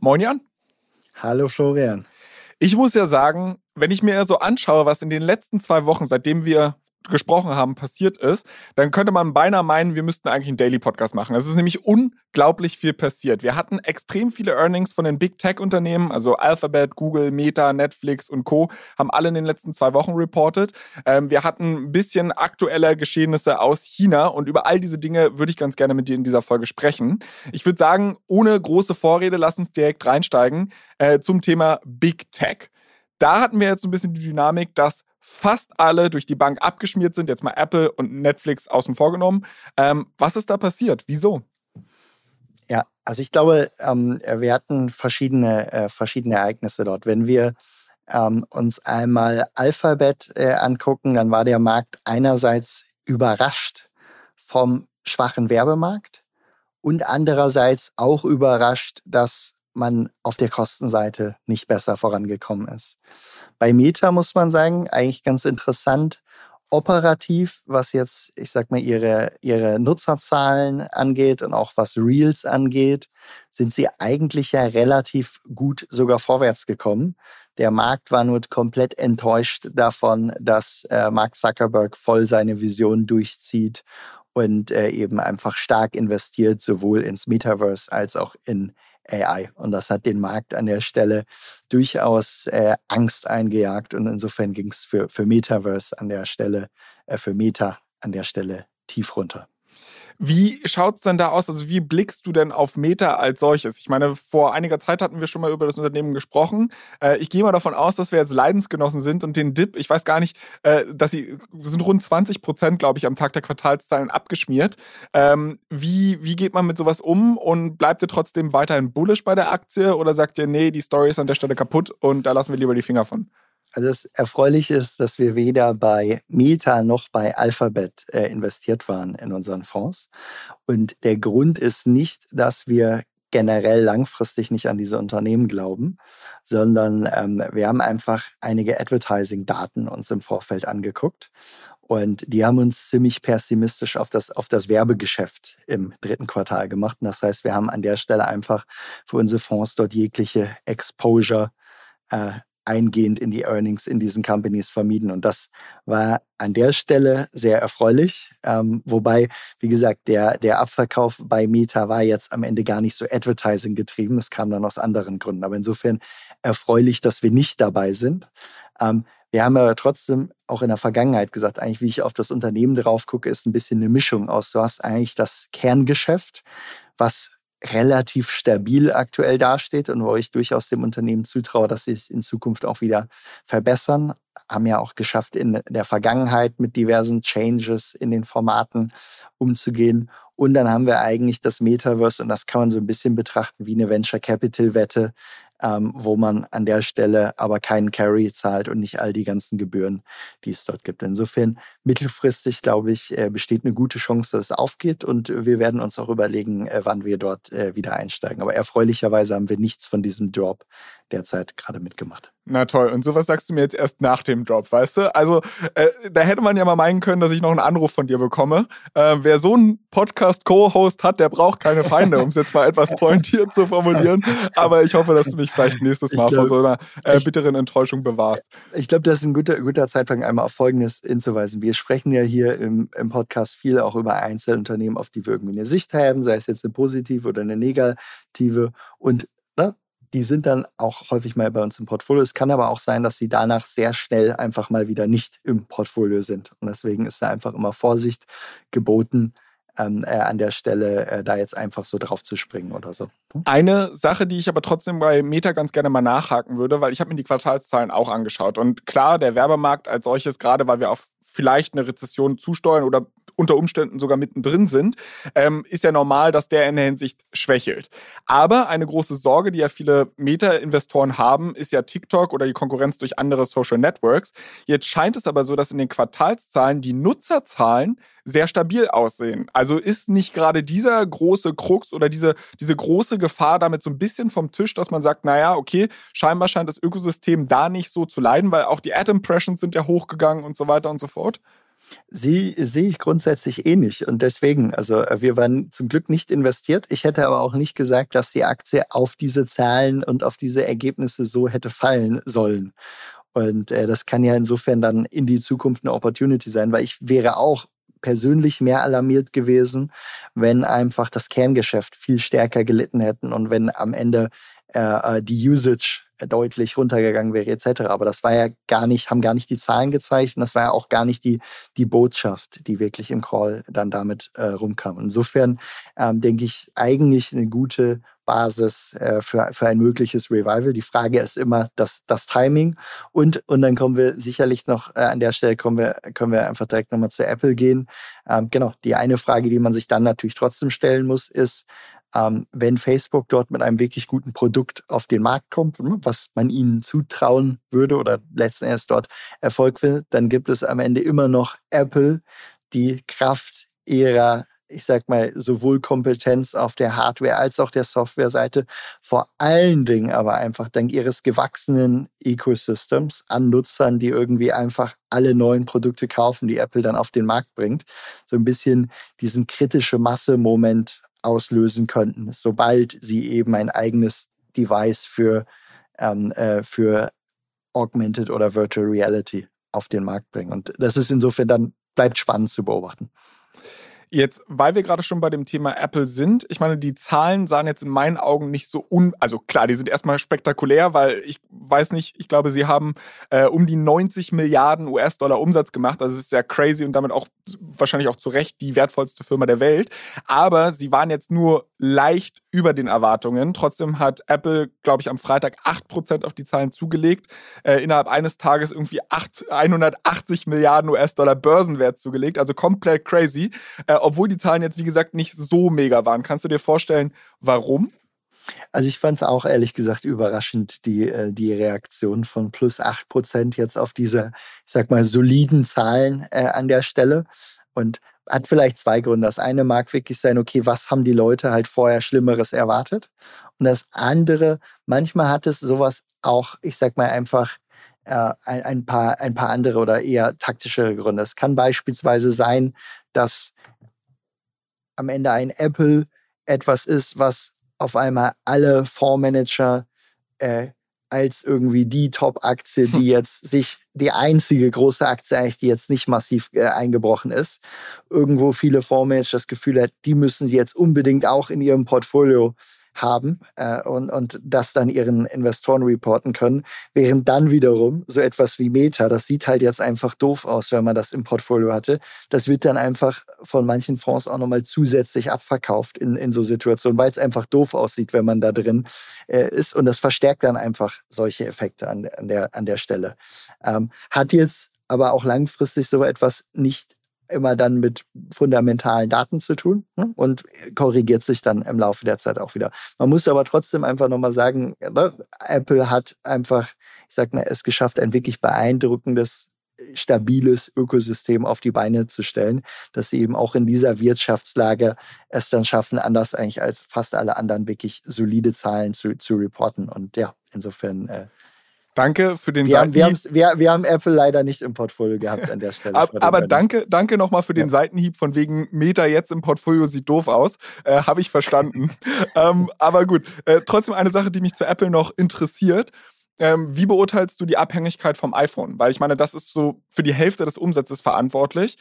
Moin Jan. Hallo Florian. Ich muss ja sagen, wenn ich mir so anschaue, was in den letzten zwei Wochen, seitdem wir gesprochen haben, passiert ist, dann könnte man beinahe meinen, wir müssten eigentlich einen Daily Podcast machen. Es ist nämlich unglaublich viel passiert. Wir hatten extrem viele Earnings von den Big Tech Unternehmen, also Alphabet, Google, Meta, Netflix und Co. haben alle in den letzten zwei Wochen reported. Ähm, wir hatten ein bisschen aktuelle Geschehnisse aus China und über all diese Dinge würde ich ganz gerne mit dir in dieser Folge sprechen. Ich würde sagen, ohne große Vorrede, lass uns direkt reinsteigen äh, zum Thema Big Tech. Da hatten wir jetzt ein bisschen die Dynamik, dass fast alle durch die Bank abgeschmiert sind, jetzt mal Apple und Netflix außen vor genommen. Ähm, was ist da passiert? Wieso? Ja, also ich glaube, ähm, wir hatten verschiedene, äh, verschiedene Ereignisse dort. Wenn wir ähm, uns einmal Alphabet äh, angucken, dann war der Markt einerseits überrascht vom schwachen Werbemarkt und andererseits auch überrascht, dass man auf der Kostenseite nicht besser vorangekommen ist. Bei Meta muss man sagen, eigentlich ganz interessant, operativ, was jetzt, ich sag mal, ihre, ihre Nutzerzahlen angeht und auch was Reels angeht, sind sie eigentlich ja relativ gut sogar vorwärts gekommen. Der Markt war nur komplett enttäuscht davon, dass äh, Mark Zuckerberg voll seine Vision durchzieht und äh, eben einfach stark investiert, sowohl ins Metaverse als auch in AI. Und das hat den Markt an der Stelle durchaus äh, Angst eingejagt. Und insofern ging es für, für Metaverse an der Stelle, äh, für Meta an der Stelle tief runter. Wie schaut es denn da aus? Also wie blickst du denn auf Meta als solches? Ich meine, vor einiger Zeit hatten wir schon mal über das Unternehmen gesprochen. Äh, ich gehe mal davon aus, dass wir jetzt Leidensgenossen sind und den Dip, ich weiß gar nicht, äh, dass sie sind rund 20 Prozent, glaube ich, am Tag der Quartalszahlen abgeschmiert. Ähm, wie, wie geht man mit sowas um und bleibt ihr trotzdem weiterhin bullish bei der Aktie oder sagt ihr, nee, die Story ist an der Stelle kaputt und da lassen wir lieber die Finger von? Also das Erfreuliche ist, dass wir weder bei Meta noch bei Alphabet äh, investiert waren in unseren Fonds. Und der Grund ist nicht, dass wir generell langfristig nicht an diese Unternehmen glauben, sondern ähm, wir haben einfach einige Advertising-Daten uns im Vorfeld angeguckt. Und die haben uns ziemlich pessimistisch auf das, auf das Werbegeschäft im dritten Quartal gemacht. Und das heißt, wir haben an der Stelle einfach für unsere Fonds dort jegliche Exposure äh, eingehend in die Earnings in diesen Companies vermieden. Und das war an der Stelle sehr erfreulich. Ähm, wobei, wie gesagt, der, der Abverkauf bei Meta war jetzt am Ende gar nicht so Advertising getrieben. Das kam dann aus anderen Gründen. Aber insofern erfreulich, dass wir nicht dabei sind. Ähm, wir haben aber trotzdem auch in der Vergangenheit gesagt, eigentlich, wie ich auf das Unternehmen drauf gucke, ist ein bisschen eine Mischung aus. Du hast eigentlich das Kerngeschäft, was relativ stabil aktuell dasteht und wo ich durchaus dem Unternehmen zutraue, dass sie es in Zukunft auch wieder verbessern. Haben ja auch geschafft, in der Vergangenheit mit diversen Changes in den Formaten umzugehen. Und dann haben wir eigentlich das Metaverse und das kann man so ein bisschen betrachten wie eine Venture Capital Wette, ähm, wo man an der Stelle aber keinen Carry zahlt und nicht all die ganzen Gebühren, die es dort gibt. Insofern mittelfristig, glaube ich, äh, besteht eine gute Chance, dass es aufgeht und wir werden uns auch überlegen, äh, wann wir dort äh, wieder einsteigen. Aber erfreulicherweise haben wir nichts von diesem Drop derzeit gerade mitgemacht. Na toll, und sowas sagst du mir jetzt erst nach dem Drop, weißt du? Also, äh, da hätte man ja mal meinen können, dass ich noch einen Anruf von dir bekomme. Äh, wer so einen Podcast-Co-Host hat, der braucht keine Feinde, um es jetzt mal etwas pointiert zu formulieren. Aber ich hoffe, dass du mich vielleicht nächstes Mal glaub, vor so einer äh, bitteren Enttäuschung bewahrst. Ich glaube, das ist ein guter, guter Zeitpunkt, einmal auf Folgendes hinzuweisen. Wir sprechen ja hier im, im Podcast viel auch über Einzelunternehmen, auf die wir irgendwie eine Sicht haben, sei es jetzt eine positive oder eine negative. Und die sind dann auch häufig mal bei uns im Portfolio. Es kann aber auch sein, dass sie danach sehr schnell einfach mal wieder nicht im Portfolio sind. Und deswegen ist da einfach immer Vorsicht geboten, ähm, äh, an der Stelle äh, da jetzt einfach so drauf zu springen oder so. Eine Sache, die ich aber trotzdem bei Meta ganz gerne mal nachhaken würde, weil ich habe mir die Quartalszahlen auch angeschaut. Und klar, der Werbemarkt als solches, gerade weil wir auf vielleicht eine Rezession zusteuern oder unter Umständen sogar mittendrin sind, ähm, ist ja normal, dass der in der Hinsicht schwächelt. Aber eine große Sorge, die ja viele Meta-Investoren haben, ist ja TikTok oder die Konkurrenz durch andere Social Networks. Jetzt scheint es aber so, dass in den Quartalszahlen die Nutzerzahlen sehr stabil aussehen. Also ist nicht gerade dieser große Krux oder diese, diese große Gefahr damit so ein bisschen vom Tisch, dass man sagt, naja, okay, scheinbar scheint das Ökosystem da nicht so zu leiden, weil auch die Ad-Impressions sind ja hochgegangen und so weiter und so fort. Sie sehe ich grundsätzlich ähnlich und deswegen, also wir waren zum Glück nicht investiert. Ich hätte aber auch nicht gesagt, dass die Aktie auf diese Zahlen und auf diese Ergebnisse so hätte fallen sollen. Und äh, das kann ja insofern dann in die Zukunft eine Opportunity sein, weil ich wäre auch persönlich mehr alarmiert gewesen, wenn einfach das Kerngeschäft viel stärker gelitten hätten und wenn am Ende äh, äh die Usage deutlich runtergegangen wäre etc. Aber das war ja gar nicht, haben gar nicht die Zahlen gezeigt und das war ja auch gar nicht die, die Botschaft, die wirklich im Call dann damit äh, rumkam. Insofern ähm, denke ich eigentlich eine gute Basis äh, für, für ein mögliches Revival. Die Frage ist immer das, das Timing und, und dann kommen wir sicherlich noch äh, an der Stelle kommen wir, können wir einfach direkt nochmal zu Apple gehen. Ähm, genau, die eine Frage, die man sich dann natürlich trotzdem stellen muss, ist, ähm, wenn Facebook dort mit einem wirklich guten Produkt auf den Markt kommt, ne, was man ihnen zutrauen würde oder letzten Endes dort Erfolg will, dann gibt es am Ende immer noch Apple, die Kraft ihrer ich sag mal, sowohl Kompetenz auf der Hardware als auch der Softwareseite, vor allen Dingen aber einfach dank ihres gewachsenen Ecosystems an Nutzern, die irgendwie einfach alle neuen Produkte kaufen, die Apple dann auf den Markt bringt, so ein bisschen diesen kritische Masse-Moment auslösen könnten, sobald sie eben ein eigenes Device für, ähm, äh, für Augmented oder Virtual Reality auf den Markt bringen. Und das ist insofern dann, bleibt spannend zu beobachten. Jetzt, weil wir gerade schon bei dem Thema Apple sind, ich meine, die Zahlen sahen jetzt in meinen Augen nicht so un, also klar, die sind erstmal spektakulär, weil ich weiß nicht, ich glaube, sie haben äh, um die 90 Milliarden US-Dollar Umsatz gemacht. Also es ist sehr crazy und damit auch wahrscheinlich auch zu Recht die wertvollste Firma der Welt. Aber sie waren jetzt nur leicht über den Erwartungen. Trotzdem hat Apple, glaube ich, am Freitag 8% auf die Zahlen zugelegt, äh, innerhalb eines Tages irgendwie 8, 180 Milliarden US-Dollar Börsenwert zugelegt, also komplett crazy. Äh, obwohl die Zahlen jetzt, wie gesagt, nicht so mega waren. Kannst du dir vorstellen, warum? Also ich fand es auch ehrlich gesagt überraschend, die, äh, die Reaktion von plus 8 Prozent jetzt auf diese, ich sag mal, soliden Zahlen äh, an der Stelle. Und hat vielleicht zwei Gründe. Das eine mag wirklich sein, okay, was haben die Leute halt vorher Schlimmeres erwartet? Und das andere, manchmal hat es sowas auch, ich sag mal einfach, äh, ein, ein, paar, ein paar andere oder eher taktischere Gründe. Es kann beispielsweise sein, dass am Ende ein Apple etwas ist, was auf einmal alle Fondsmanager äh, als irgendwie die Top-Aktie, die jetzt sich, die einzige große Aktie eigentlich, die jetzt nicht massiv äh, eingebrochen ist, irgendwo viele Fondsmanager das Gefühl hat, die müssen sie jetzt unbedingt auch in ihrem Portfolio haben äh, und, und das dann ihren Investoren reporten können. Während dann wiederum so etwas wie Meta, das sieht halt jetzt einfach doof aus, wenn man das im Portfolio hatte. Das wird dann einfach von manchen Fonds auch nochmal zusätzlich abverkauft in, in so Situationen, weil es einfach doof aussieht, wenn man da drin äh, ist. Und das verstärkt dann einfach solche Effekte an, an, der, an der Stelle. Ähm, hat jetzt aber auch langfristig so etwas nicht immer dann mit fundamentalen Daten zu tun ne? und korrigiert sich dann im Laufe der Zeit auch wieder. Man muss aber trotzdem einfach nochmal sagen, ne? Apple hat einfach, ich sag mal, es geschafft, ein wirklich beeindruckendes stabiles Ökosystem auf die Beine zu stellen, dass sie eben auch in dieser Wirtschaftslage es dann schaffen, anders eigentlich als fast alle anderen wirklich solide Zahlen zu, zu reporten. Und ja, insofern äh, Danke für den wir Seitenhieb. Haben, wir, wir, haben Apple leider nicht im Portfolio gehabt an der Stelle. aber, aber danke, danke nochmal für den ja. Seitenhieb von wegen Meta jetzt im Portfolio sieht doof aus. Äh, Habe ich verstanden. ähm, aber gut, äh, trotzdem eine Sache, die mich zu Apple noch interessiert. Ähm, wie beurteilst du die Abhängigkeit vom iPhone? Weil ich meine, das ist so für die Hälfte des Umsatzes verantwortlich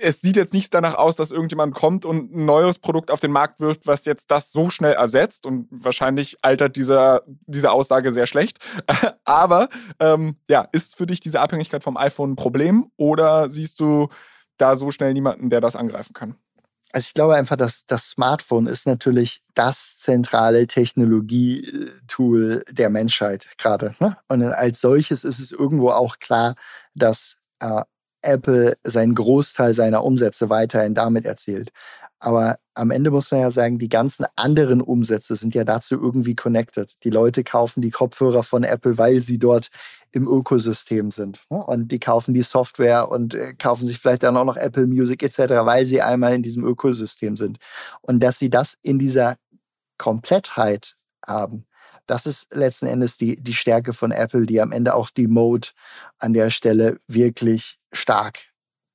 es sieht jetzt nicht danach aus, dass irgendjemand kommt und ein neues Produkt auf den Markt wirft, was jetzt das so schnell ersetzt. Und wahrscheinlich altert dieser, diese Aussage sehr schlecht. Aber ähm, ja, ist für dich diese Abhängigkeit vom iPhone ein Problem oder siehst du da so schnell niemanden, der das angreifen kann? Also ich glaube einfach, dass das Smartphone ist natürlich das zentrale Technologietool der Menschheit gerade. Ne? Und als solches ist es irgendwo auch klar, dass äh, Apple seinen Großteil seiner Umsätze weiterhin damit erzielt. Aber am Ende muss man ja sagen, die ganzen anderen Umsätze sind ja dazu irgendwie connected. Die Leute kaufen die Kopfhörer von Apple, weil sie dort im Ökosystem sind. Ne? Und die kaufen die Software und äh, kaufen sich vielleicht dann auch noch Apple Music etc., weil sie einmal in diesem Ökosystem sind. Und dass sie das in dieser Komplettheit haben, das ist letzten Endes die, die Stärke von Apple, die am Ende auch die Mode an der Stelle wirklich stark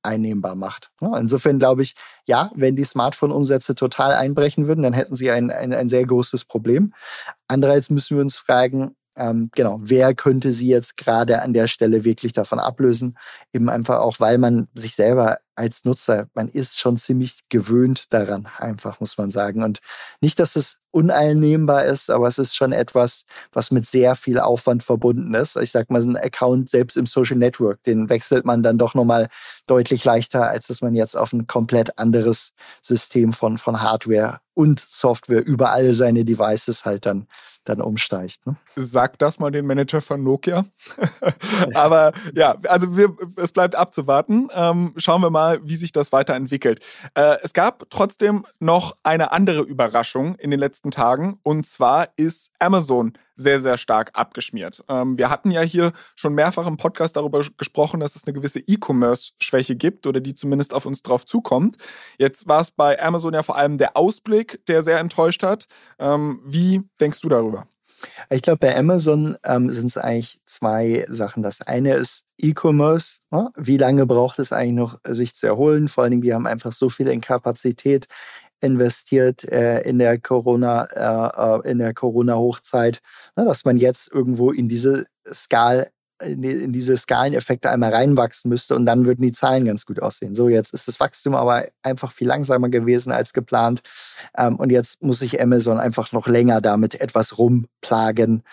einnehmbar macht. Insofern glaube ich, ja, wenn die Smartphone-Umsätze total einbrechen würden, dann hätten sie ein, ein, ein sehr großes Problem. Andererseits müssen wir uns fragen, ähm, genau, wer könnte sie jetzt gerade an der Stelle wirklich davon ablösen? Eben einfach auch, weil man sich selber als Nutzer, man ist schon ziemlich gewöhnt daran, einfach muss man sagen. Und nicht, dass es uneinnehmbar ist, aber es ist schon etwas, was mit sehr viel Aufwand verbunden ist. Ich sag mal, ein Account selbst im Social Network, den wechselt man dann doch nochmal deutlich leichter, als dass man jetzt auf ein komplett anderes System von, von Hardware und Software über alle seine Devices halt dann, dann umsteigt. Ne? Sag das mal den Manager von Nokia. aber ja, also wir, es bleibt abzuwarten. Ähm, schauen wir mal, mal, wie sich das weiterentwickelt. Äh, es gab trotzdem noch eine andere Überraschung in den letzten Tagen und zwar ist Amazon sehr, sehr stark abgeschmiert. Ähm, wir hatten ja hier schon mehrfach im Podcast darüber gesprochen, dass es eine gewisse E-Commerce-Schwäche gibt oder die zumindest auf uns drauf zukommt. Jetzt war es bei Amazon ja vor allem der Ausblick, der sehr enttäuscht hat. Ähm, wie denkst du darüber? Ich glaube, bei Amazon ähm, sind es eigentlich zwei Sachen. Das eine ist E-Commerce. Ne? Wie lange braucht es eigentlich noch, sich zu erholen? Vor allen Dingen, die haben einfach so viel in Kapazität investiert äh, in der Corona äh, äh in der Corona Hochzeit, ne? dass man jetzt irgendwo in diese Skal in, diese Skaleneffekte einmal reinwachsen müsste und dann würden die Zahlen ganz gut aussehen. So, jetzt ist das Wachstum aber einfach viel langsamer gewesen als geplant. Ähm, und jetzt muss sich Amazon einfach noch länger damit etwas rumplagen,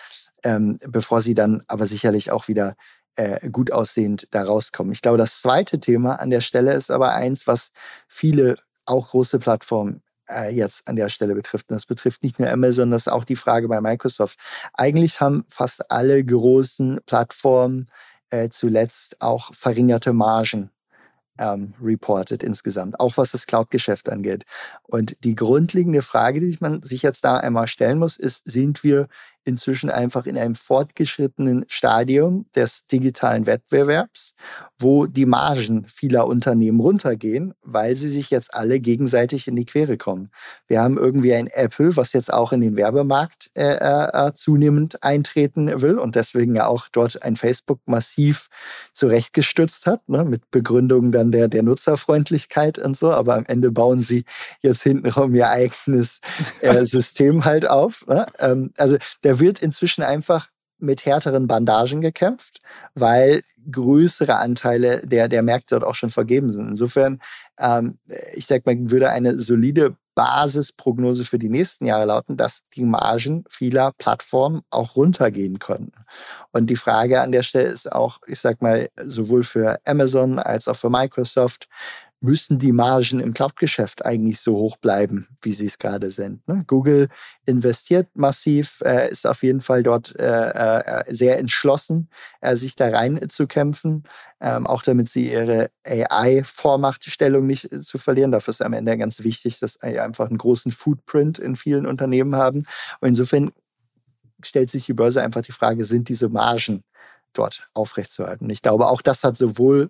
ähm, bevor sie dann aber sicherlich auch wieder äh, gut aussehend da rauskommen. Ich glaube, das zweite Thema an der Stelle ist aber eins, was viele auch große Plattformen äh, jetzt an der Stelle betrifft. Und das betrifft nicht nur Amazon, das ist auch die Frage bei Microsoft. Eigentlich haben fast alle großen Plattformen äh, zuletzt auch verringerte Margen ähm, reported insgesamt, auch was das Cloud-Geschäft angeht. Und die grundlegende Frage, die man sich jetzt da einmal stellen muss, ist, sind wir inzwischen einfach in einem fortgeschrittenen Stadium des digitalen Wettbewerbs, wo die Margen vieler Unternehmen runtergehen, weil sie sich jetzt alle gegenseitig in die Quere kommen. Wir haben irgendwie ein Apple, was jetzt auch in den Werbemarkt äh, äh, äh zunehmend eintreten will und deswegen ja auch dort ein Facebook massiv zurechtgestützt hat, ne, mit Begründungen dann der, der Nutzerfreundlichkeit und so. Aber am Ende bauen sie jetzt hintenrum ihr eigenes äh, System halt auf. Ne? Ähm, also der wird inzwischen einfach mit härteren Bandagen gekämpft, weil größere Anteile der, der Märkte dort auch schon vergeben sind. Insofern, ähm, ich sag mal, würde eine solide Basisprognose für die nächsten Jahre lauten, dass die Margen vieler Plattformen auch runtergehen können. Und die Frage an der Stelle ist auch, ich sag mal, sowohl für Amazon als auch für Microsoft, müssen die Margen im Cloud-Geschäft eigentlich so hoch bleiben, wie sie es gerade sind. Ne? Google investiert massiv, äh, ist auf jeden Fall dort äh, äh, sehr entschlossen, äh, sich da rein zu kämpfen, ähm, auch damit sie ihre AI-Vormachtstellung nicht äh, zu verlieren. Dafür ist am Ende ganz wichtig, dass sie einfach einen großen Footprint in vielen Unternehmen haben. Und insofern stellt sich die Börse einfach die Frage, sind diese Margen dort aufrechtzuerhalten? Ich glaube, auch das hat sowohl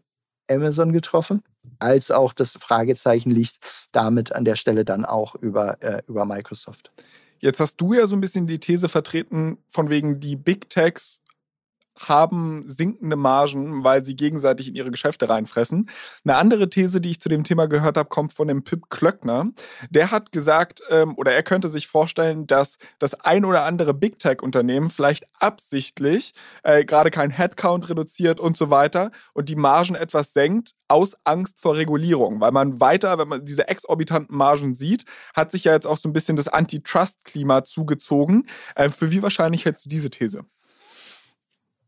Amazon getroffen, als auch das Fragezeichen liegt damit an der Stelle dann auch über, äh, über Microsoft. Jetzt hast du ja so ein bisschen die These vertreten, von wegen die Big Techs haben sinkende Margen, weil sie gegenseitig in ihre Geschäfte reinfressen. Eine andere These, die ich zu dem Thema gehört habe, kommt von dem Pip Klöckner. Der hat gesagt, ähm, oder er könnte sich vorstellen, dass das ein oder andere Big Tech-Unternehmen vielleicht absichtlich äh, gerade kein Headcount reduziert und so weiter und die Margen etwas senkt aus Angst vor Regulierung, weil man weiter, wenn man diese exorbitanten Margen sieht, hat sich ja jetzt auch so ein bisschen das Antitrust-Klima zugezogen. Äh, für wie wahrscheinlich hältst du diese These?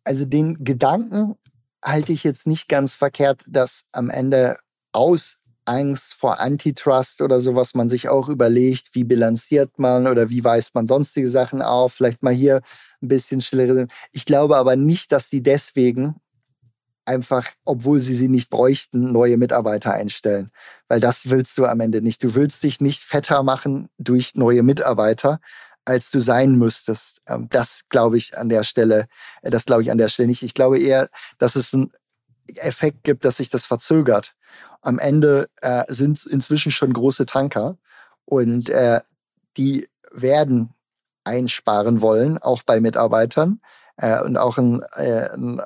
Also den Gedanken halte ich jetzt nicht ganz verkehrt, dass am Ende aus Angst vor Antitrust oder sowas man sich auch überlegt, wie bilanziert man oder wie weist man sonstige Sachen auf, vielleicht mal hier ein bisschen stillere. Ich glaube aber nicht, dass die deswegen einfach, obwohl sie sie nicht bräuchten, neue Mitarbeiter einstellen. Weil das willst du am Ende nicht. Du willst dich nicht fetter machen durch neue Mitarbeiter, als du sein müsstest. Ähm, das glaube ich an der Stelle, äh, das glaube ich an der Stelle nicht. Ich glaube eher, dass es einen Effekt gibt, dass sich das verzögert. Am Ende äh, sind es inzwischen schon große Tanker und äh, die werden einsparen wollen, auch bei Mitarbeitern. Äh, und auch ein, äh, ein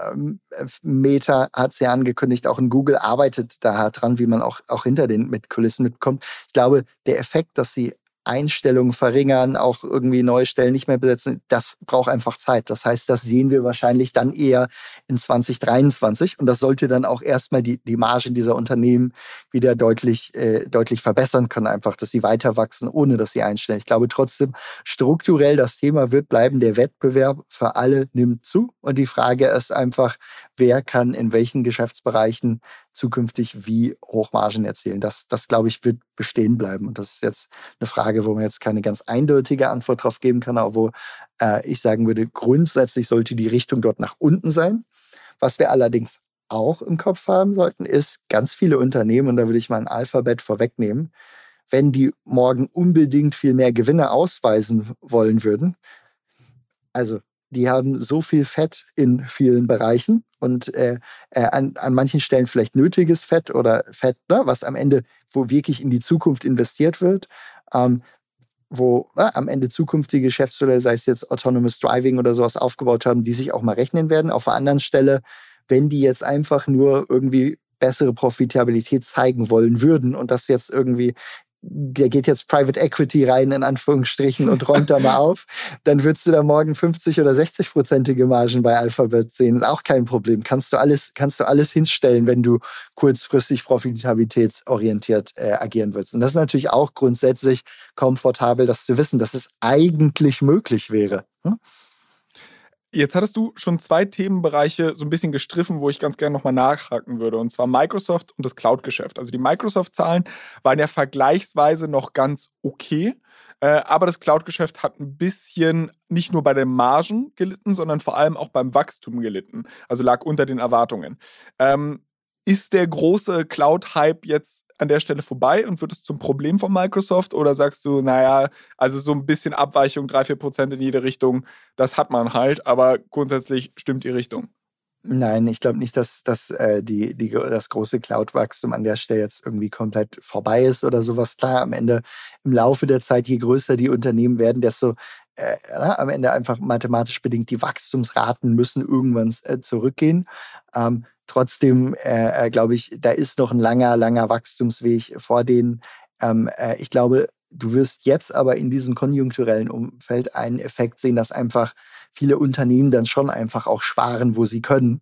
äh, Meta hat es ja angekündigt, auch ein Google arbeitet da dran, wie man auch, auch hinter den mit Kulissen mitkommt. Ich glaube, der Effekt, dass sie Einstellungen verringern, auch irgendwie neue Stellen nicht mehr besetzen, das braucht einfach Zeit. Das heißt, das sehen wir wahrscheinlich dann eher in 2023 und das sollte dann auch erstmal die, die Margen dieser Unternehmen wieder deutlich, äh, deutlich verbessern können, einfach, dass sie weiter wachsen, ohne dass sie einstellen. Ich glaube trotzdem, strukturell das Thema wird bleiben, der Wettbewerb für alle nimmt zu und die Frage ist einfach, wer kann in welchen Geschäftsbereichen zukünftig wie Hochmargen erzielen. Das, das glaube ich, wird bestehen bleiben. Und das ist jetzt eine Frage, wo man jetzt keine ganz eindeutige Antwort drauf geben kann, aber wo äh, ich sagen würde, grundsätzlich sollte die Richtung dort nach unten sein. Was wir allerdings auch im Kopf haben sollten, ist ganz viele Unternehmen, und da würde ich mal ein Alphabet vorwegnehmen, wenn die morgen unbedingt viel mehr Gewinne ausweisen wollen würden, also die haben so viel Fett in vielen Bereichen und äh, äh, an, an manchen Stellen vielleicht nötiges Fett oder Fett, ne, was am Ende, wo wirklich in die Zukunft investiert wird, ähm, wo ne, am Ende zukünftige Geschäftsmodelle, sei es jetzt Autonomous Driving oder sowas, aufgebaut haben, die sich auch mal rechnen werden. Auf der anderen Stelle, wenn die jetzt einfach nur irgendwie bessere Profitabilität zeigen wollen würden und das jetzt irgendwie der geht jetzt Private Equity rein, in Anführungsstrichen, und räumt da mal auf, dann würdest du da morgen 50 oder 60-prozentige Margen bei Alphabet sehen. Auch kein Problem. Kannst du alles, kannst du alles hinstellen, wenn du kurzfristig profitabilitätsorientiert äh, agieren willst. Und das ist natürlich auch grundsätzlich komfortabel, das zu wissen, dass es eigentlich möglich wäre. Hm? Jetzt hattest du schon zwei Themenbereiche so ein bisschen gestriffen, wo ich ganz gerne nochmal nachhaken würde, und zwar Microsoft und das Cloud-Geschäft. Also die Microsoft-Zahlen waren ja vergleichsweise noch ganz okay, äh, aber das Cloud-Geschäft hat ein bisschen nicht nur bei den Margen gelitten, sondern vor allem auch beim Wachstum gelitten. Also lag unter den Erwartungen. Ähm, ist der große Cloud-Hype jetzt an der Stelle vorbei und wird es zum Problem von Microsoft? Oder sagst du, naja, also so ein bisschen Abweichung, drei, vier Prozent in jede Richtung, das hat man halt, aber grundsätzlich stimmt die Richtung? Nein, ich glaube nicht, dass, dass äh, die, die, das große Cloud-Wachstum an der Stelle jetzt irgendwie komplett vorbei ist oder sowas. Klar, am Ende im Laufe der Zeit, je größer die Unternehmen werden, desto äh, na, am Ende einfach mathematisch bedingt die Wachstumsraten müssen irgendwann äh, zurückgehen. Ähm, Trotzdem äh, äh, glaube ich, da ist noch ein langer, langer Wachstumsweg vor denen. Ähm, äh, ich glaube, du wirst jetzt aber in diesem konjunkturellen Umfeld einen Effekt sehen, dass einfach viele Unternehmen dann schon einfach auch sparen, wo sie können.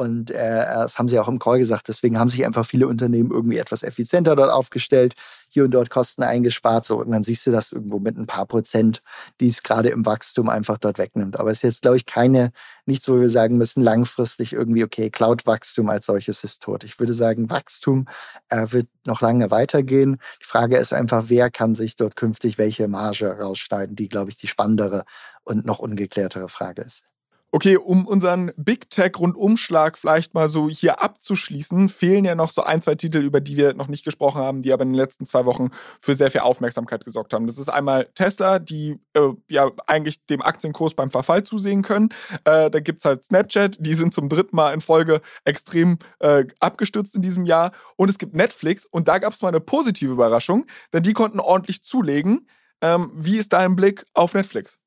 Und äh, das haben sie auch im Call gesagt. Deswegen haben sich einfach viele Unternehmen irgendwie etwas effizienter dort aufgestellt, hier und dort Kosten eingespart. So, und dann siehst du das irgendwo mit ein paar Prozent, die es gerade im Wachstum einfach dort wegnimmt. Aber es ist jetzt, glaube ich, keine, nichts, wo wir sagen müssen, langfristig irgendwie, okay, Cloud-Wachstum als solches ist tot. Ich würde sagen, Wachstum äh, wird noch lange weitergehen. Die Frage ist einfach, wer kann sich dort künftig welche Marge rausschneiden, die, glaube ich, die spannendere und noch ungeklärtere Frage ist. Okay, um unseren Big Tech Rundumschlag vielleicht mal so hier abzuschließen, fehlen ja noch so ein, zwei Titel, über die wir noch nicht gesprochen haben, die aber in den letzten zwei Wochen für sehr viel Aufmerksamkeit gesorgt haben. Das ist einmal Tesla, die äh, ja eigentlich dem Aktienkurs beim Verfall zusehen können. Äh, da gibt's halt Snapchat, die sind zum dritten Mal in Folge extrem äh, abgestürzt in diesem Jahr. Und es gibt Netflix und da gab's mal eine positive Überraschung, denn die konnten ordentlich zulegen. Ähm, wie ist dein Blick auf Netflix?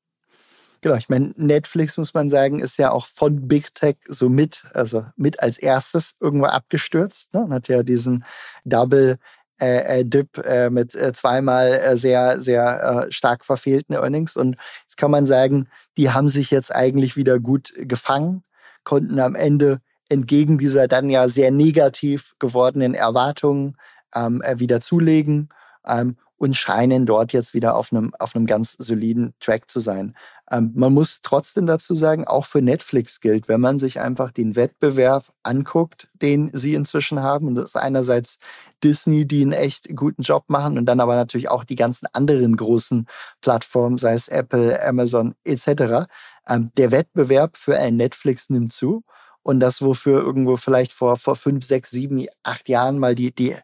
Genau, ich meine, Netflix, muss man sagen, ist ja auch von Big Tech so mit, also mit als erstes irgendwo abgestürzt. Ne? Und hat ja diesen Double äh, äh Dip äh, mit äh, zweimal äh, sehr, sehr äh, stark verfehlten Earnings. Und jetzt kann man sagen, die haben sich jetzt eigentlich wieder gut gefangen, konnten am Ende entgegen dieser dann ja sehr negativ gewordenen Erwartungen ähm, wieder zulegen. Ähm, und scheinen dort jetzt wieder auf einem, auf einem ganz soliden Track zu sein. Ähm, man muss trotzdem dazu sagen, auch für Netflix gilt, wenn man sich einfach den Wettbewerb anguckt, den sie inzwischen haben, und das ist einerseits Disney, die einen echt guten Job machen, und dann aber natürlich auch die ganzen anderen großen Plattformen, sei es Apple, Amazon etc. Ähm, der Wettbewerb für ein Netflix nimmt zu. Und das, wofür irgendwo vielleicht vor, vor fünf, sechs, sieben, acht Jahren mal die, die,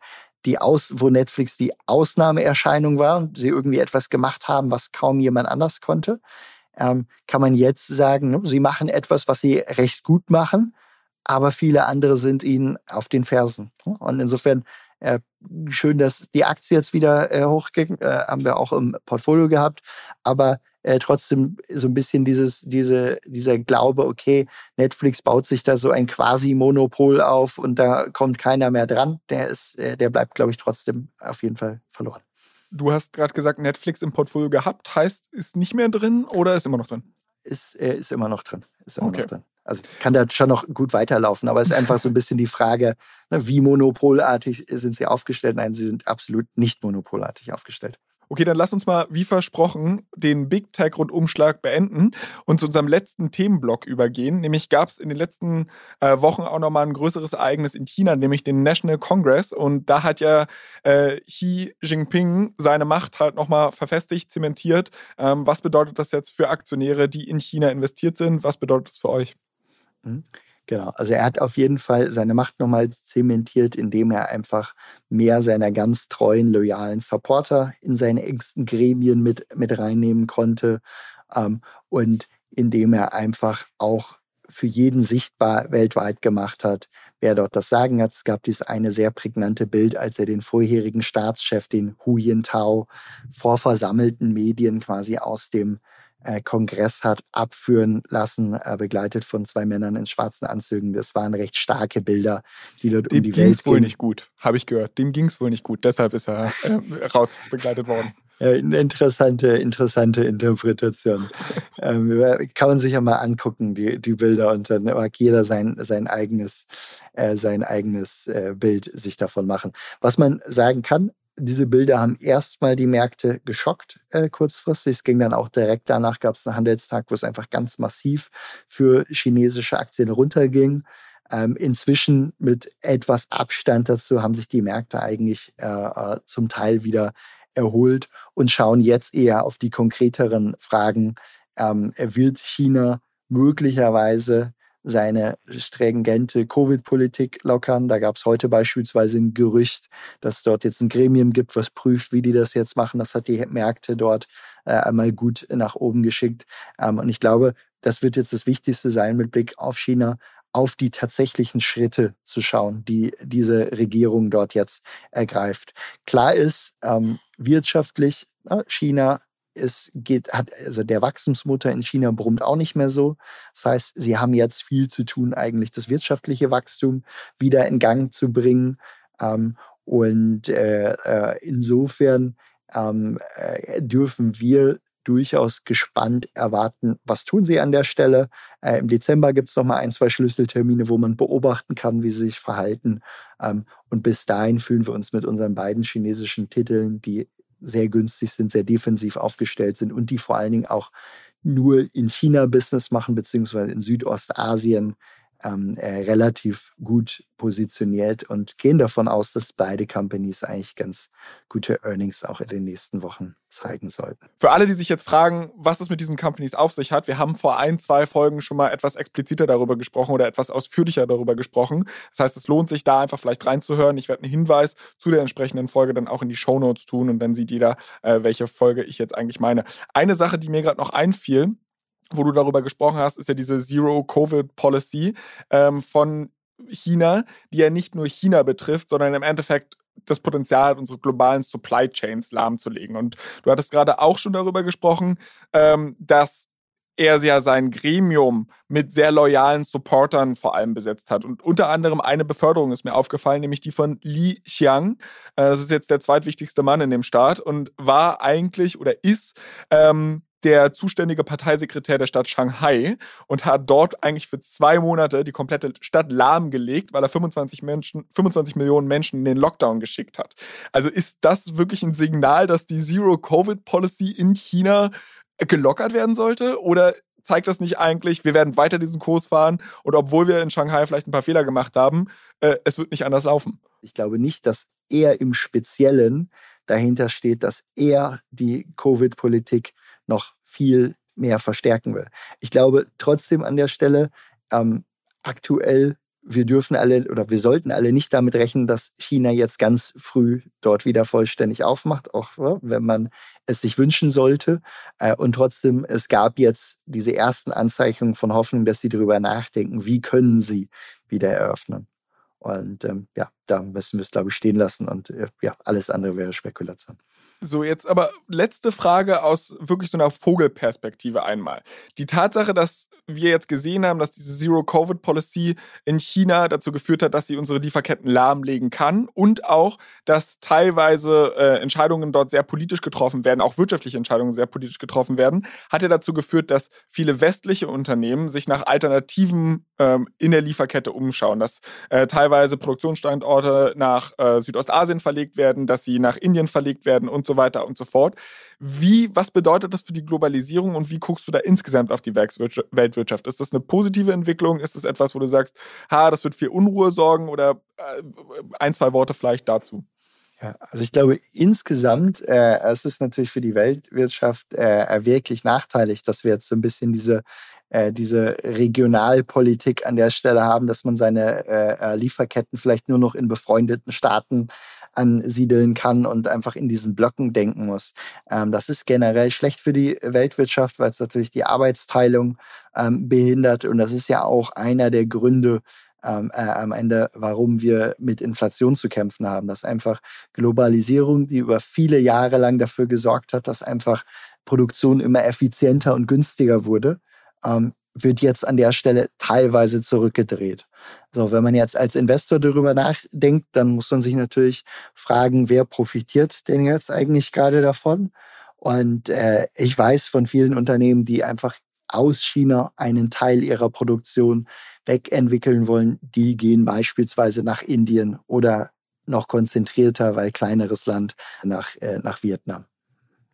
die Aus, wo Netflix die Ausnahmeerscheinung war und sie irgendwie etwas gemacht haben, was kaum jemand anders konnte, ähm, kann man jetzt sagen, ne, sie machen etwas, was sie recht gut machen, aber viele andere sind ihnen auf den Fersen. Und insofern äh, schön, dass die Aktie jetzt wieder äh, hochging, äh, haben wir auch im Portfolio gehabt, aber äh, trotzdem so ein bisschen dieses, diese, dieser Glaube, okay, Netflix baut sich da so ein Quasi-Monopol auf und da kommt keiner mehr dran, der ist, äh, der bleibt, glaube ich, trotzdem auf jeden Fall verloren. Du hast gerade gesagt, Netflix im Portfolio gehabt, heißt, ist nicht mehr drin oder ist immer noch drin? Ist, äh, ist immer noch drin. Ist immer okay. noch drin. Also es kann da schon noch gut weiterlaufen, aber es ist einfach so ein bisschen die Frage, ne, wie monopolartig sind sie aufgestellt? Nein, sie sind absolut nicht monopolartig aufgestellt. Okay, dann lass uns mal, wie versprochen, den Big Tech-Rundumschlag beenden und zu unserem letzten Themenblock übergehen. Nämlich gab es in den letzten äh, Wochen auch nochmal ein größeres Ereignis in China, nämlich den National Congress. Und da hat ja äh, Xi Jinping seine Macht halt nochmal verfestigt, zementiert. Ähm, was bedeutet das jetzt für Aktionäre, die in China investiert sind? Was bedeutet das für euch? Mhm. Genau, also er hat auf jeden Fall seine Macht nochmal zementiert, indem er einfach mehr seiner ganz treuen, loyalen Supporter in seine engsten Gremien mit, mit reinnehmen konnte ähm, und indem er einfach auch für jeden sichtbar weltweit gemacht hat, wer dort das Sagen hat. Es gab dieses eine sehr prägnante Bild, als er den vorherigen Staatschef, den Hu Jintao, vor versammelten Medien quasi aus dem Kongress hat abführen lassen, äh, begleitet von zwei Männern in schwarzen Anzügen. Das waren recht starke Bilder, die dort Dem um die Welt ging's gingen. wohl nicht gut, habe ich gehört. Dem ging es wohl nicht gut. Deshalb ist er äh, raus begleitet worden. Interessante, interessante Interpretation. ähm, kann man sich ja mal angucken, die, die Bilder, und dann mag jeder sein, sein eigenes, äh, sein eigenes äh, Bild sich davon machen. Was man sagen kann, diese Bilder haben erstmal die Märkte geschockt äh, kurzfristig. Es ging dann auch direkt danach, gab es einen Handelstag, wo es einfach ganz massiv für chinesische Aktien runterging. Ähm, inzwischen mit etwas Abstand dazu haben sich die Märkte eigentlich äh, äh zum Teil wieder erholt und schauen jetzt eher auf die konkreteren Fragen. Ähm, wird China möglicherweise seine stringente Covid-Politik lockern. Da gab es heute beispielsweise ein Gerücht, dass dort jetzt ein Gremium gibt, was prüft, wie die das jetzt machen. Das hat die Märkte dort äh, einmal gut nach oben geschickt. Ähm, und ich glaube, das wird jetzt das Wichtigste sein mit Blick auf China, auf die tatsächlichen Schritte zu schauen, die diese Regierung dort jetzt ergreift. Klar ist, ähm, wirtschaftlich, äh, China es geht, hat, also der Wachstumsmotor in China brummt auch nicht mehr so. Das heißt, sie haben jetzt viel zu tun, eigentlich das wirtschaftliche Wachstum wieder in Gang zu bringen. Ähm, und äh, äh, insofern ähm, äh, dürfen wir durchaus gespannt erwarten, was tun sie an der Stelle. Äh, Im Dezember gibt es noch mal ein, zwei Schlüsseltermine, wo man beobachten kann, wie sie sich verhalten. Ähm, und bis dahin fühlen wir uns mit unseren beiden chinesischen Titeln, die sehr günstig sind, sehr defensiv aufgestellt sind und die vor allen Dingen auch nur in China Business machen, beziehungsweise in Südostasien ähm, äh, relativ gut positioniert und gehen davon aus, dass beide Companies eigentlich ganz gute Earnings auch in den nächsten Wochen zeigen sollten. Für alle, die sich jetzt fragen, was es mit diesen Companies auf sich hat, wir haben vor ein, zwei Folgen schon mal etwas expliziter darüber gesprochen oder etwas ausführlicher darüber gesprochen. Das heißt, es lohnt sich da einfach vielleicht reinzuhören. Ich werde einen Hinweis zu der entsprechenden Folge dann auch in die Show Notes tun und dann sieht jeder, äh, welche Folge ich jetzt eigentlich meine. Eine Sache, die mir gerade noch einfiel, wo du darüber gesprochen hast, ist ja diese Zero-Covid-Policy ähm, von China, die ja nicht nur China betrifft, sondern im Endeffekt das Potenzial hat, unsere globalen Supply Chains lahmzulegen. Und du hattest gerade auch schon darüber gesprochen, ähm, dass er ja sein Gremium mit sehr loyalen Supportern vor allem besetzt hat. Und unter anderem eine Beförderung ist mir aufgefallen, nämlich die von Li Xiang. Äh, das ist jetzt der zweitwichtigste Mann in dem Staat und war eigentlich oder ist ähm, der zuständige Parteisekretär der Stadt Shanghai und hat dort eigentlich für zwei Monate die komplette Stadt lahmgelegt, weil er 25, Menschen, 25 Millionen Menschen in den Lockdown geschickt hat. Also ist das wirklich ein Signal, dass die Zero-Covid-Policy in China gelockert werden sollte? Oder zeigt das nicht eigentlich, wir werden weiter diesen Kurs fahren und obwohl wir in Shanghai vielleicht ein paar Fehler gemacht haben, äh, es wird nicht anders laufen? Ich glaube nicht, dass er im Speziellen dahinter steht, dass er die Covid-Politik noch viel mehr verstärken will. Ich glaube trotzdem an der Stelle, ähm, aktuell wir dürfen alle oder wir sollten alle nicht damit rechnen, dass China jetzt ganz früh dort wieder vollständig aufmacht, auch wenn man es sich wünschen sollte. Äh, und trotzdem, es gab jetzt diese ersten Anzeichnungen von Hoffnung, dass sie darüber nachdenken, wie können sie wieder eröffnen. Und ähm, ja, da müssen wir es, glaube ich, stehen lassen. Und äh, ja, alles andere wäre Spekulation. So, jetzt aber letzte Frage aus wirklich so einer Vogelperspektive einmal. Die Tatsache, dass wir jetzt gesehen haben, dass diese Zero-Covid-Policy in China dazu geführt hat, dass sie unsere Lieferketten lahmlegen kann und auch, dass teilweise äh, Entscheidungen dort sehr politisch getroffen werden, auch wirtschaftliche Entscheidungen sehr politisch getroffen werden, hat ja dazu geführt, dass viele westliche Unternehmen sich nach Alternativen ähm, in der Lieferkette umschauen, dass äh, teilweise Produktionsstandorte nach äh, Südostasien verlegt werden, dass sie nach Indien verlegt werden und so weiter und so fort. Wie, was bedeutet das für die Globalisierung und wie guckst du da insgesamt auf die Weltwirtschaft? Ist das eine positive Entwicklung? Ist das etwas, wo du sagst, ha, das wird für Unruhe sorgen oder äh, ein, zwei Worte vielleicht dazu? Ja, also ich glaube insgesamt, äh, es ist natürlich für die Weltwirtschaft äh, wirklich nachteilig, dass wir jetzt so ein bisschen diese, äh, diese Regionalpolitik an der Stelle haben, dass man seine äh, äh, Lieferketten vielleicht nur noch in befreundeten Staaten ansiedeln kann und einfach in diesen Blöcken denken muss. Ähm, das ist generell schlecht für die Weltwirtschaft, weil es natürlich die Arbeitsteilung ähm, behindert und das ist ja auch einer der Gründe, ähm, äh, am Ende, warum wir mit Inflation zu kämpfen haben. Dass einfach Globalisierung, die über viele Jahre lang dafür gesorgt hat, dass einfach Produktion immer effizienter und günstiger wurde, ähm, wird jetzt an der Stelle teilweise zurückgedreht. So, wenn man jetzt als Investor darüber nachdenkt, dann muss man sich natürlich fragen, wer profitiert denn jetzt eigentlich gerade davon? Und äh, ich weiß von vielen Unternehmen, die einfach aus China einen Teil ihrer Produktion wegentwickeln wollen, die gehen beispielsweise nach Indien oder noch konzentrierter, weil kleineres Land, nach, äh, nach Vietnam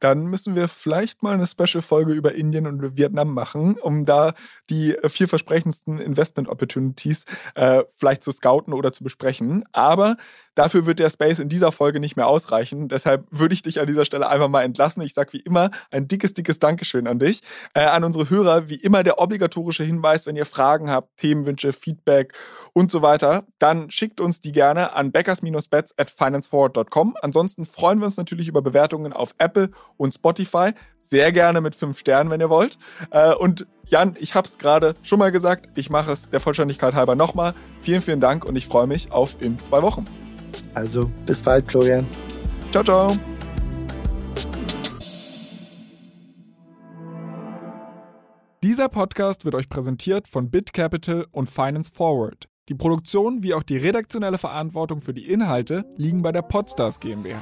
dann müssen wir vielleicht mal eine Special-Folge über Indien und Vietnam machen, um da die vielversprechendsten Investment-Opportunities äh, vielleicht zu scouten oder zu besprechen. Aber dafür wird der Space in dieser Folge nicht mehr ausreichen. Deshalb würde ich dich an dieser Stelle einfach mal entlassen. Ich sage wie immer ein dickes, dickes Dankeschön an dich. Äh, an unsere Hörer wie immer der obligatorische Hinweis, wenn ihr Fragen habt, Themenwünsche, Feedback und so weiter, dann schickt uns die gerne an backers-bets at financeforward.com. Ansonsten freuen wir uns natürlich über Bewertungen auf Apple und Spotify. Sehr gerne mit fünf Sternen, wenn ihr wollt. Äh, und Jan, ich habe es gerade schon mal gesagt, ich mache es der Vollständigkeit halber nochmal. Vielen, vielen Dank und ich freue mich auf in zwei Wochen. Also bis bald, Florian. Ciao, ciao. Dieser Podcast wird euch präsentiert von BitCapital und Finance Forward. Die Produktion wie auch die redaktionelle Verantwortung für die Inhalte liegen bei der Podstars GmbH.